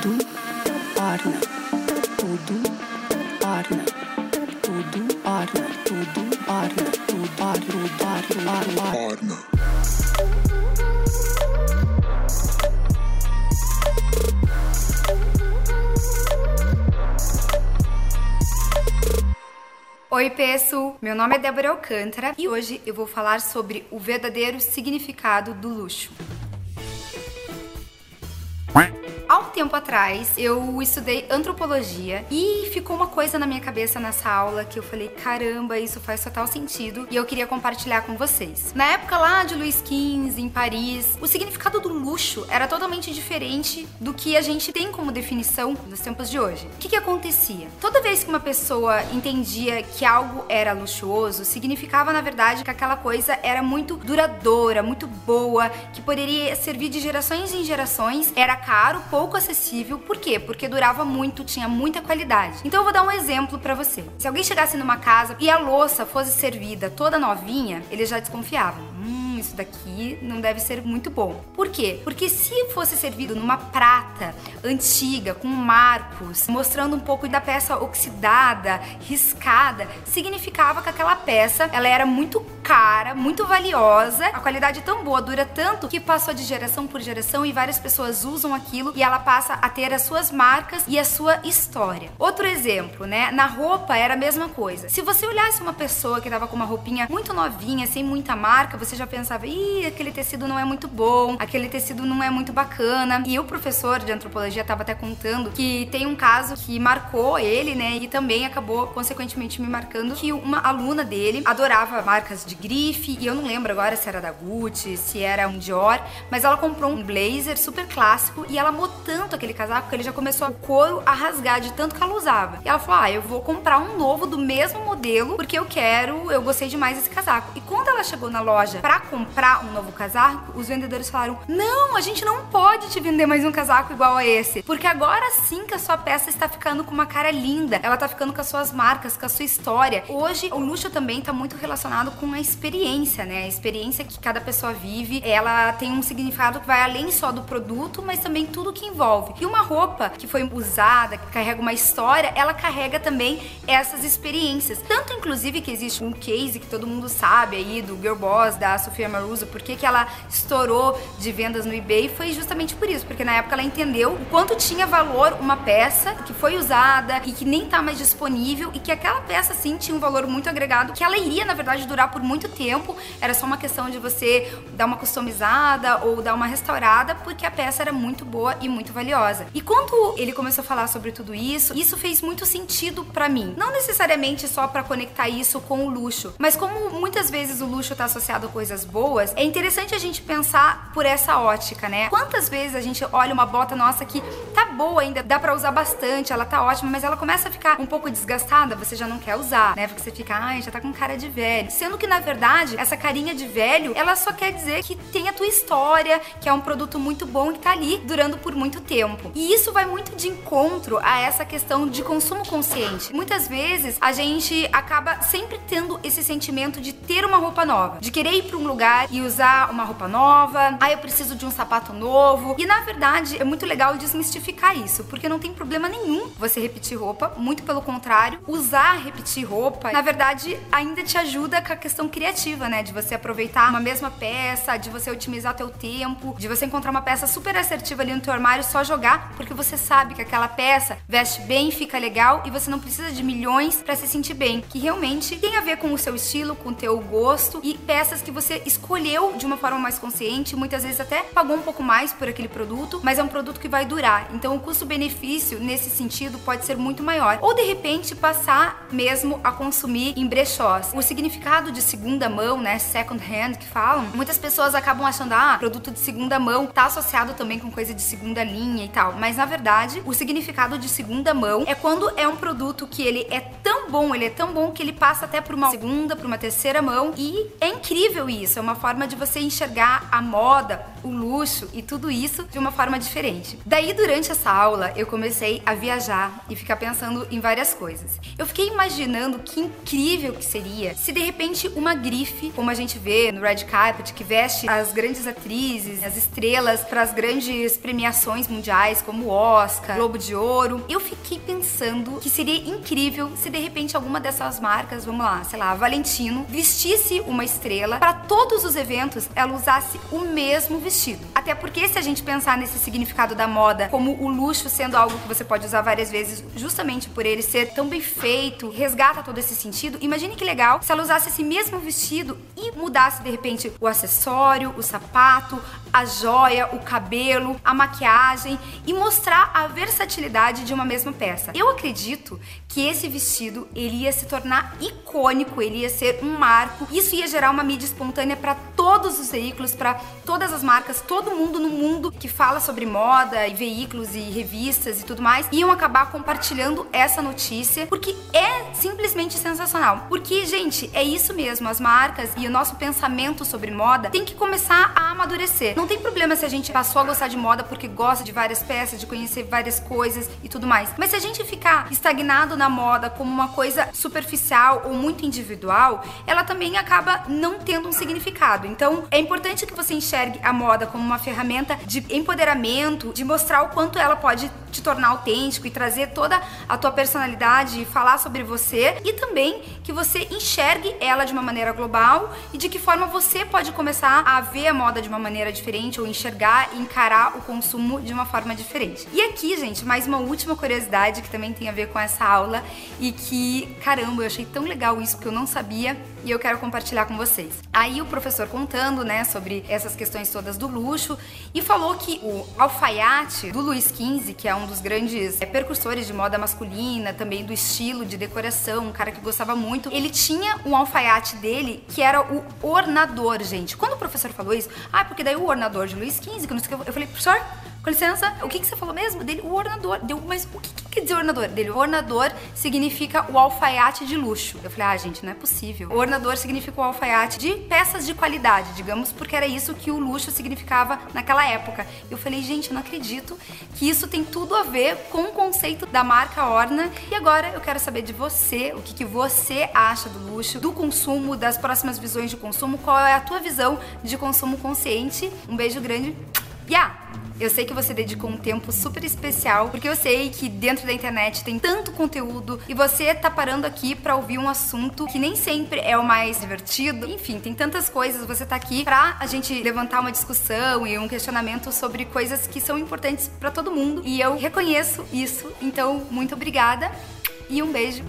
tudo orna, tudo orna, tudo orna, tudo orna, tudo orna, tudo orna, orna. Oi, pessoal! Meu nome é Débora Alcântara e hoje eu vou falar sobre o verdadeiro significado do luxo. Um tempo atrás, eu estudei antropologia e ficou uma coisa na minha cabeça nessa aula que eu falei: caramba, isso faz total sentido e eu queria compartilhar com vocês. Na época lá de Luiz XV, em Paris, o significado do luxo era totalmente diferente do que a gente tem como definição nos tempos de hoje. O que, que acontecia? Toda vez que uma pessoa entendia que algo era luxuoso, significava na verdade que aquela coisa era muito duradoura, muito boa, que poderia servir de gerações em gerações, era caro, pouco acessível. Por quê? Porque durava muito, tinha muita qualidade. Então eu vou dar um exemplo para você. Se alguém chegasse numa casa e a louça fosse servida toda novinha, ele já desconfiava. Hum, isso daqui não deve ser muito bom. Por quê? Porque se fosse servido numa prata antiga, com marcos, mostrando um pouco da peça oxidada, riscada, significava que aquela peça ela era muito cara, muito valiosa, a qualidade é tão boa, dura tanto que passou de geração por geração e várias pessoas usam aquilo e ela passa a ter as suas marcas e a sua história. Outro exemplo, né? Na roupa era a mesma coisa. Se você olhasse uma pessoa que tava com uma roupinha muito novinha, sem muita marca, você já pensava, ih, aquele tecido não é muito bom, aquele tecido não é muito bacana. E o professor de antropologia tava até contando que tem um caso que marcou ele, né? E também acabou, consequentemente, me marcando que uma aluna dele adorava marcas de grife, e eu não lembro agora se era da Gucci, se era um Dior, mas ela comprou um blazer super clássico e ela amou tanto aquele casaco que ele já começou o couro a rasgar de tanto que ela usava. E ela falou: Ah, eu vou comprar um novo do mesmo modelo porque eu quero, eu gostei demais desse casaco. E quando ela chegou na loja para comprar um novo casaco, os vendedores falaram: Não, a gente não pode te vender mais um casaco igual a esse, porque agora sim que a sua peça está ficando com uma cara linda, ela tá ficando com as suas marcas, com a sua história. Hoje, o luxo também tá muito relacionado com a experiência, né? A experiência que cada pessoa vive, ela tem um significado que vai além só do produto, mas também tudo que envolve. E uma roupa que foi usada, que carrega uma história, ela carrega também essas experiências. Tanto, inclusive, que existe um case que todo mundo sabe aí do Girl Boss, da Sofia Maruso, porque que ela estourou de vendas no eBay, foi justamente por isso, porque na época ela entendeu o quanto tinha valor uma peça que foi usada e que nem tá mais disponível e que aquela peça sim tinha um valor muito agregado, que ela iria, na verdade, durar por muito tempo, era só uma questão de você dar uma customizada ou dar uma restaurada, porque a peça era muito boa e muito valiosa. E quando ele começou a falar sobre tudo isso, isso fez muito sentido para mim. Não necessariamente só para conectar isso com o luxo, mas como muitas vezes o luxo tá associado a coisas boas, é interessante a gente pensar por essa ótica, né? Quantas vezes a gente olha uma bota nossa que tá boa ainda, dá para usar bastante, ela tá ótima, mas ela começa a ficar um pouco desgastada, você já não quer usar, né? Porque você fica, ai, já tá com cara de velho. Sendo que na verdade, essa carinha de velho, ela só quer dizer que tem a tua história, que é um produto muito bom e tá ali durando por muito tempo. E isso vai muito de encontro a essa questão de consumo consciente. Muitas vezes a gente acaba sempre tendo esse sentimento de ter uma roupa nova, de querer ir para um lugar e usar uma roupa nova, ah, eu preciso de um sapato novo. E na verdade é muito legal desmistificar isso, porque não tem problema nenhum você repetir roupa, muito pelo contrário, usar repetir roupa, na verdade ainda te ajuda com a questão criativa, né? De você aproveitar uma mesma peça, de você otimizar teu tempo, de você encontrar uma peça super assertiva ali no teu armário, só jogar, porque você sabe que aquela peça veste bem, fica legal e você não precisa de milhões para se sentir bem, que realmente tem a ver com o seu estilo, com o teu gosto e peças que você escolheu de uma forma mais consciente, muitas vezes até pagou um pouco mais por aquele produto, mas é um produto que vai durar. Então o custo-benefício nesse sentido pode ser muito maior. Ou de repente passar mesmo a consumir em brechós. O significado de segunda mão, né, second hand que falam, muitas pessoas acabam achando ah, produto de segunda mão tá associado também com coisa de segunda linha e tal, mas na verdade, o significado de segunda mão é quando é um produto que ele é tão bom, ele é tão bom que ele passa até por uma segunda, por uma terceira mão e é incrível isso, é uma forma de você enxergar a moda o luxo e tudo isso de uma forma diferente. Daí, durante essa aula, eu comecei a viajar e ficar pensando em várias coisas. Eu fiquei imaginando que incrível que seria se de repente uma grife, como a gente vê no red carpet, que veste as grandes atrizes, as estrelas para as grandes premiações mundiais, como Oscar, Globo de Ouro, eu fiquei pensando que seria incrível se de repente alguma dessas marcas, vamos lá, sei lá, Valentino, vestisse uma estrela para todos os eventos ela usasse o mesmo vestido. Até porque se a gente pensar nesse significado da moda como o luxo sendo algo que você pode usar várias vezes, justamente por ele ser tão bem feito, resgata todo esse sentido. Imagine que legal se ela usasse esse mesmo vestido e mudasse de repente o acessório, o sapato, a joia, o cabelo, a maquiagem e mostrar a versatilidade de uma mesma peça. Eu acredito que esse vestido ele ia se tornar icônico, ele ia ser um marco. Isso ia gerar uma mídia espontânea para todos os veículos, para todas as marcas, todo mundo no mundo que fala sobre moda e veículos e revistas e tudo mais, iam acabar compartilhando essa notícia, porque é simplesmente sensacional. Porque, gente, é isso mesmo, as marcas e o nosso pensamento sobre moda tem que começar a amadurecer. Não tem problema se a gente passou a gostar de moda porque gosta de várias peças, de conhecer várias coisas e tudo mais. Mas se a gente ficar estagnado na moda como uma coisa superficial ou muito individual, ela também acaba não tendo um significado. Então, é importante que você enxergue a moda como uma ferramenta de empoderamento, de mostrar o quanto ela pode te tornar autêntico e trazer toda a tua personalidade e falar sobre você e também que você enxergue ela de uma maneira global e de que forma você pode começar a ver a moda de uma maneira diferente ou enxergar e encarar o consumo de uma forma diferente. E aqui, gente, mais uma última curiosidade que também tem a ver com essa aula e que, caramba, eu achei tão legal isso porque eu não sabia e eu quero compartilhar com vocês. Aí o professor contando, né, sobre essas questões todas do luxo e falou que o alfaiate do Luiz XV, que é um dos grandes é, percursores de moda masculina, também do estilo de decoração, um cara que gostava muito, ele tinha um alfaiate dele que era o ornador, gente. Quando o professor falou isso, ah, porque daí o ornador de Luiz XV, que não sei o que, eu falei, professor, com licença, o que, que você falou mesmo? Dele, o ornador. Deu, mas o que, que quer dizer ornador? Dele, o ornador significa o alfaiate de luxo. Eu falei, ah, gente, não é possível. O ornador significa o alfaiate de peças de qualidade, digamos, porque era isso que o luxo significava naquela época. Eu falei, gente, eu não acredito que isso tem tudo a ver com o conceito da marca Orna. E agora eu quero saber de você, o que, que você acha do luxo, do consumo, das próximas visões de consumo, qual é a tua visão de consumo consciente. Um beijo grande. Yeah! Eu sei que você dedicou um tempo super especial, porque eu sei que dentro da internet tem tanto conteúdo e você tá parando aqui para ouvir um assunto que nem sempre é o mais divertido. Enfim, tem tantas coisas, você tá aqui pra a gente levantar uma discussão e um questionamento sobre coisas que são importantes para todo mundo. E eu reconheço isso. Então, muito obrigada e um beijo